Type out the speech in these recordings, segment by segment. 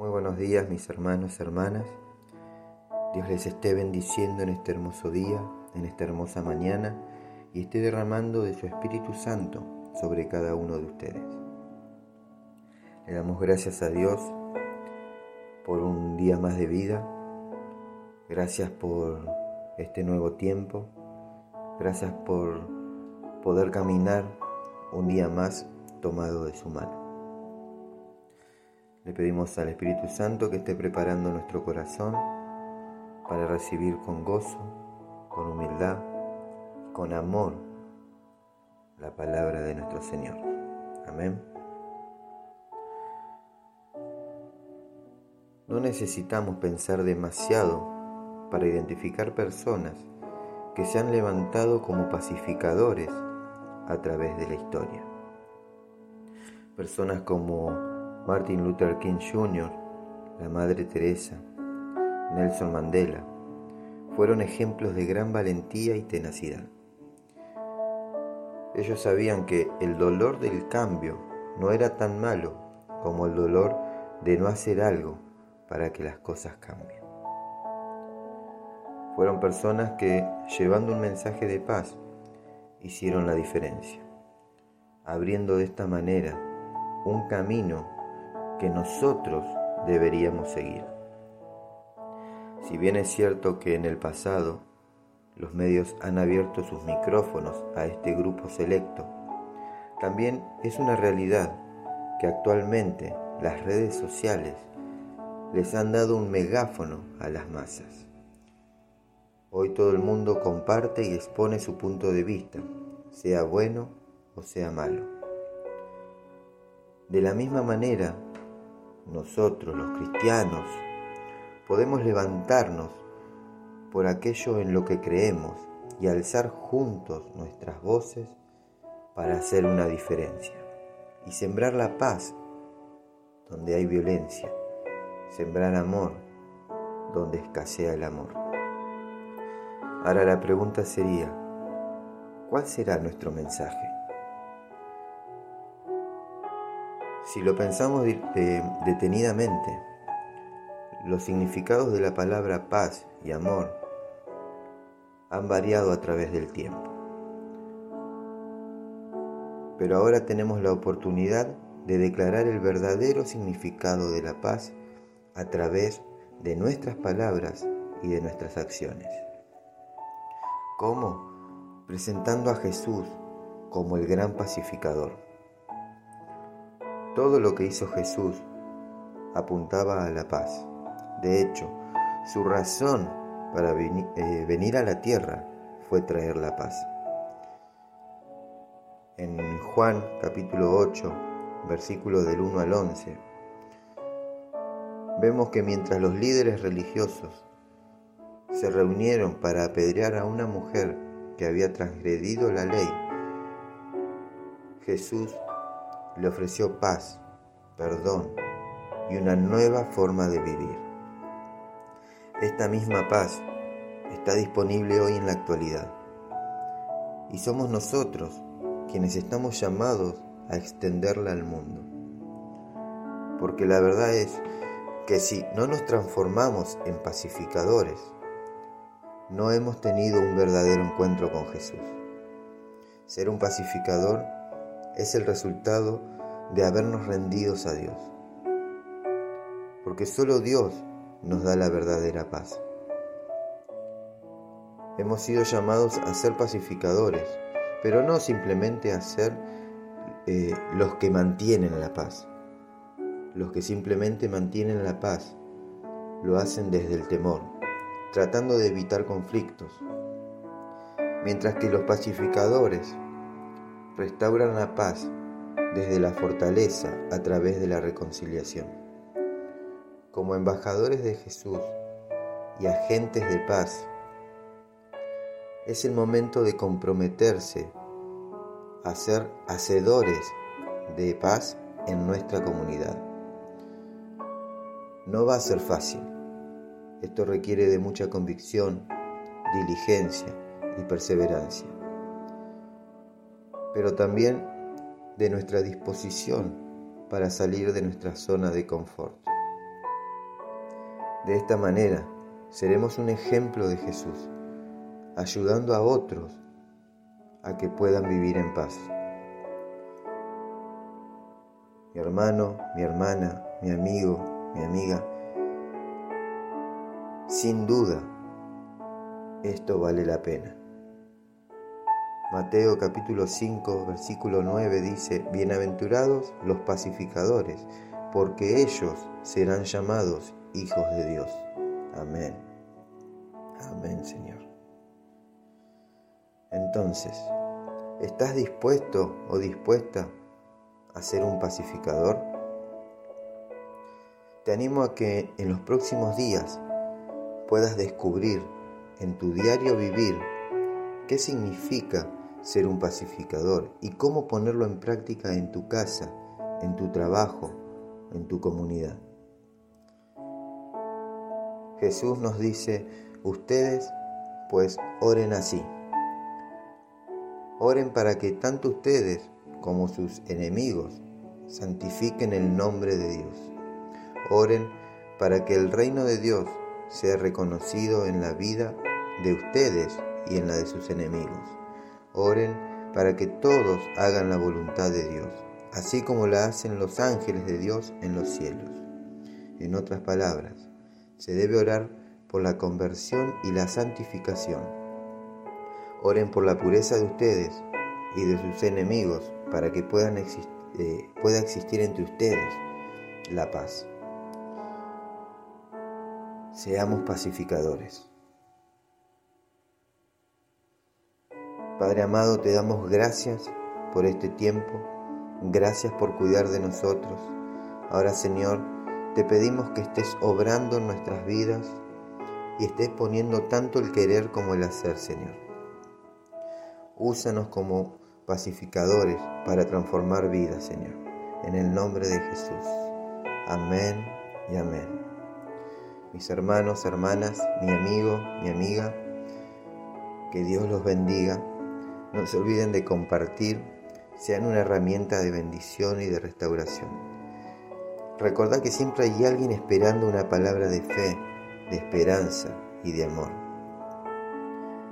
Muy buenos días mis hermanos, hermanas. Dios les esté bendiciendo en este hermoso día, en esta hermosa mañana y esté derramando de su Espíritu Santo sobre cada uno de ustedes. Le damos gracias a Dios por un día más de vida. Gracias por este nuevo tiempo. Gracias por poder caminar un día más tomado de su mano. Le pedimos al Espíritu Santo que esté preparando nuestro corazón para recibir con gozo, con humildad, con amor la palabra de nuestro Señor. Amén. No necesitamos pensar demasiado para identificar personas que se han levantado como pacificadores a través de la historia. Personas como Martin Luther King Jr., la Madre Teresa, Nelson Mandela, fueron ejemplos de gran valentía y tenacidad. Ellos sabían que el dolor del cambio no era tan malo como el dolor de no hacer algo para que las cosas cambien. Fueron personas que, llevando un mensaje de paz, hicieron la diferencia, abriendo de esta manera un camino que nosotros deberíamos seguir. Si bien es cierto que en el pasado los medios han abierto sus micrófonos a este grupo selecto, también es una realidad que actualmente las redes sociales les han dado un megáfono a las masas. Hoy todo el mundo comparte y expone su punto de vista, sea bueno o sea malo. De la misma manera, nosotros los cristianos podemos levantarnos por aquello en lo que creemos y alzar juntos nuestras voces para hacer una diferencia y sembrar la paz donde hay violencia, sembrar amor donde escasea el amor. Ahora la pregunta sería, ¿cuál será nuestro mensaje? Si lo pensamos detenidamente, los significados de la palabra paz y amor han variado a través del tiempo. Pero ahora tenemos la oportunidad de declarar el verdadero significado de la paz a través de nuestras palabras y de nuestras acciones. ¿Cómo? Presentando a Jesús como el gran pacificador todo lo que hizo Jesús apuntaba a la paz. De hecho, su razón para eh, venir a la tierra fue traer la paz. En Juan capítulo 8, versículos del 1 al 11, vemos que mientras los líderes religiosos se reunieron para apedrear a una mujer que había transgredido la ley, Jesús le ofreció paz, perdón y una nueva forma de vivir. Esta misma paz está disponible hoy en la actualidad. Y somos nosotros quienes estamos llamados a extenderla al mundo. Porque la verdad es que si no nos transformamos en pacificadores, no hemos tenido un verdadero encuentro con Jesús. Ser un pacificador es el resultado de habernos rendidos a Dios. Porque solo Dios nos da la verdadera paz. Hemos sido llamados a ser pacificadores, pero no simplemente a ser eh, los que mantienen la paz. Los que simplemente mantienen la paz lo hacen desde el temor, tratando de evitar conflictos. Mientras que los pacificadores restauran la paz desde la fortaleza a través de la reconciliación. Como embajadores de Jesús y agentes de paz, es el momento de comprometerse a ser hacedores de paz en nuestra comunidad. No va a ser fácil. Esto requiere de mucha convicción, diligencia y perseverancia pero también de nuestra disposición para salir de nuestra zona de confort. De esta manera seremos un ejemplo de Jesús, ayudando a otros a que puedan vivir en paz. Mi hermano, mi hermana, mi amigo, mi amiga, sin duda, esto vale la pena. Mateo capítulo 5, versículo 9 dice, Bienaventurados los pacificadores, porque ellos serán llamados hijos de Dios. Amén. Amén, Señor. Entonces, ¿estás dispuesto o dispuesta a ser un pacificador? Te animo a que en los próximos días puedas descubrir en tu diario vivir qué significa ser un pacificador y cómo ponerlo en práctica en tu casa, en tu trabajo, en tu comunidad. Jesús nos dice, ustedes pues oren así. Oren para que tanto ustedes como sus enemigos santifiquen el nombre de Dios. Oren para que el reino de Dios sea reconocido en la vida de ustedes y en la de sus enemigos. Oren para que todos hagan la voluntad de Dios, así como la hacen los ángeles de Dios en los cielos. En otras palabras, se debe orar por la conversión y la santificación. Oren por la pureza de ustedes y de sus enemigos para que eh, pueda existir entre ustedes la paz. Seamos pacificadores. Padre amado, te damos gracias por este tiempo, gracias por cuidar de nosotros. Ahora Señor, te pedimos que estés obrando en nuestras vidas y estés poniendo tanto el querer como el hacer, Señor. Úsanos como pacificadores para transformar vidas, Señor. En el nombre de Jesús. Amén y amén mis hermanos, hermanas, mi amigo, mi amiga. Que Dios los bendiga. No se olviden de compartir, sean una herramienta de bendición y de restauración. Recordad que siempre hay alguien esperando una palabra de fe, de esperanza y de amor.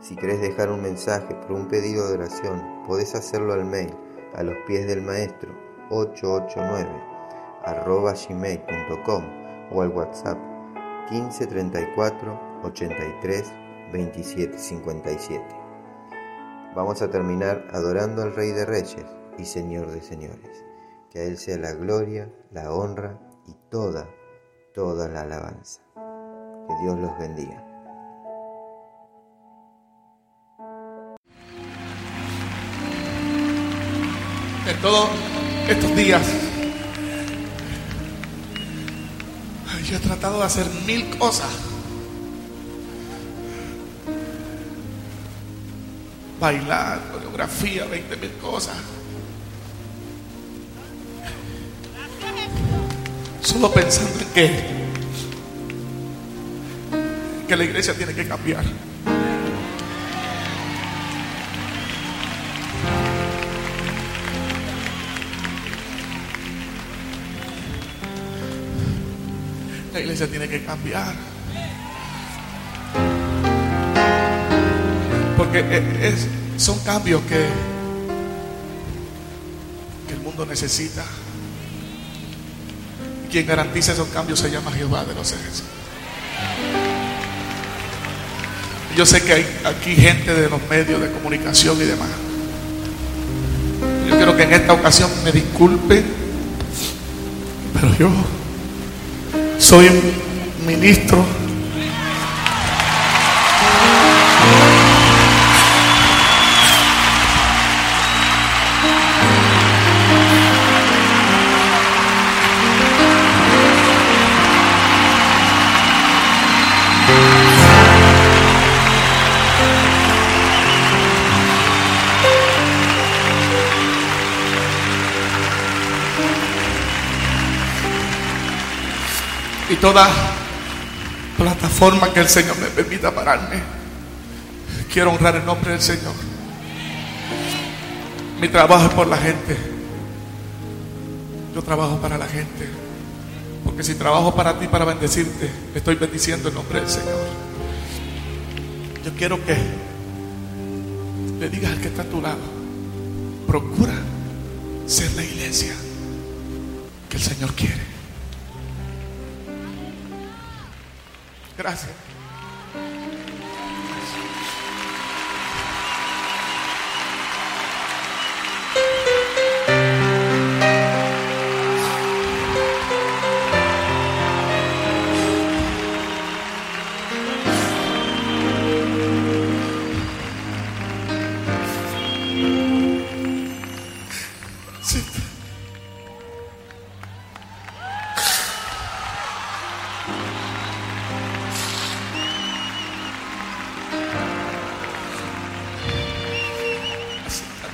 Si querés dejar un mensaje por un pedido de oración, podés hacerlo al mail a los pies del maestro 889 arroba gmail.com o al WhatsApp 15 34 83 27 57. Vamos a terminar adorando al Rey de Reyes y Señor de Señores. Que a Él sea la gloria, la honra y toda, toda la alabanza. Que Dios los bendiga. En todos estos días Yo he tratado de hacer mil cosas. Bailar, coreografía, veinte mil cosas. Solo pensando en que, que la iglesia tiene que cambiar. La iglesia tiene que cambiar. Porque es, son cambios que, el mundo necesita. Quien garantiza esos cambios se llama Jehová de los ejércitos. Yo sé que hay aquí gente de los medios de comunicación y demás. Yo quiero que en esta ocasión me disculpe, pero yo soy ministro toda plataforma que el Señor me permita pararme. Quiero honrar el nombre del Señor. Mi trabajo es por la gente. Yo trabajo para la gente. Porque si trabajo para ti, para bendecirte, estoy bendiciendo el nombre del Señor. Yo quiero que le digas al que está a tu lado, procura ser la iglesia que el Señor quiere. Gracias.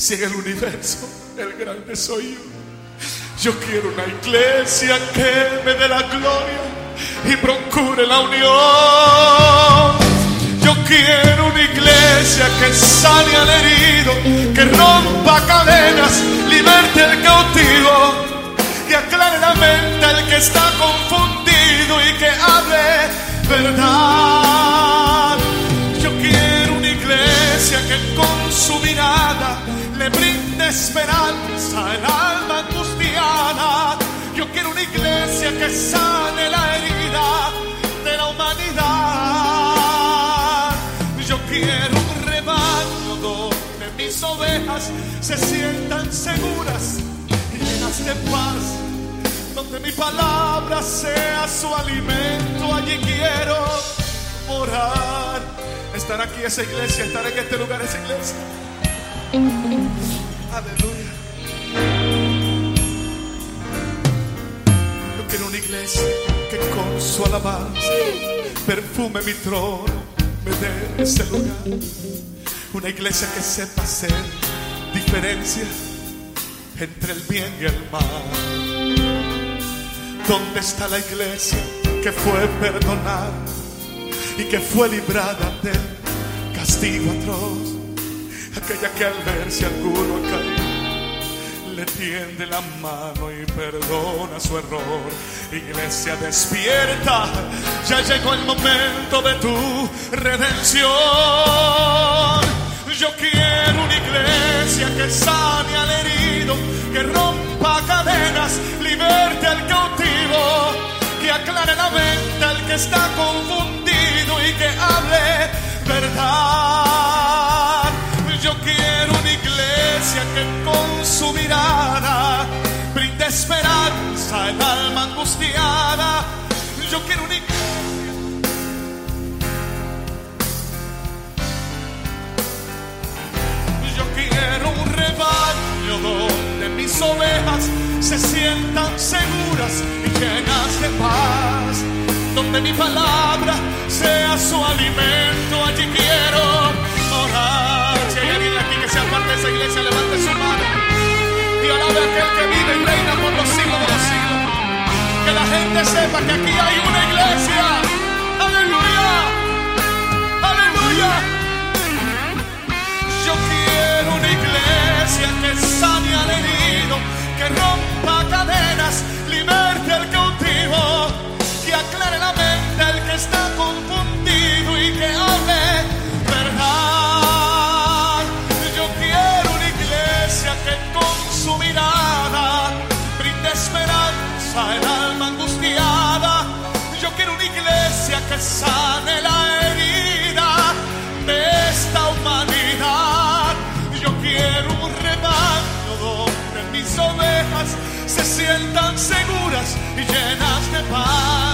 si en el universo el grande soy yo. Yo quiero una iglesia que me dé la gloria y procure la unión. Yo quiero una iglesia que sane al herido, que rompa cadenas, liberte el cautivo, que aclare la mente al que está confundido y que hable verdad. Paz. Donde mi palabra sea su alimento, allí quiero morar. Estar aquí esa iglesia, estar en este lugar esa iglesia. Aleluya. Yo quiero una iglesia que con su alabanza perfume mi trono, me dé ese lugar. Una iglesia que sepa hacer diferencia entre el bien y el mal. ¿Dónde está la iglesia que fue perdonada y que fue librada del castigo atroz? aquella que al verse alguno caído, le tiende la mano y perdona su error. Iglesia despierta, ya llegó el momento de tu redención. Yo quiero una iglesia que sane al herido, que rompa cadenas, liberte al cautivo, que aclare la mente al que está confundido y que hable verdad. Yo quiero una iglesia que con su mirada brinde esperanza al alma angustiada. Yo quiero una donde mis ovejas se sientan seguras y llenas de paz. Donde mi palabra sea su alimento, allí quiero morar. Si hay alguien aquí que sea parte de esa iglesia, levante su mano y alabe a aquel que vive y reina por los siglos de los siglos. Que la gente sepa que aquí hay una iglesia. Rompa cadenas, liberte seguras y llenas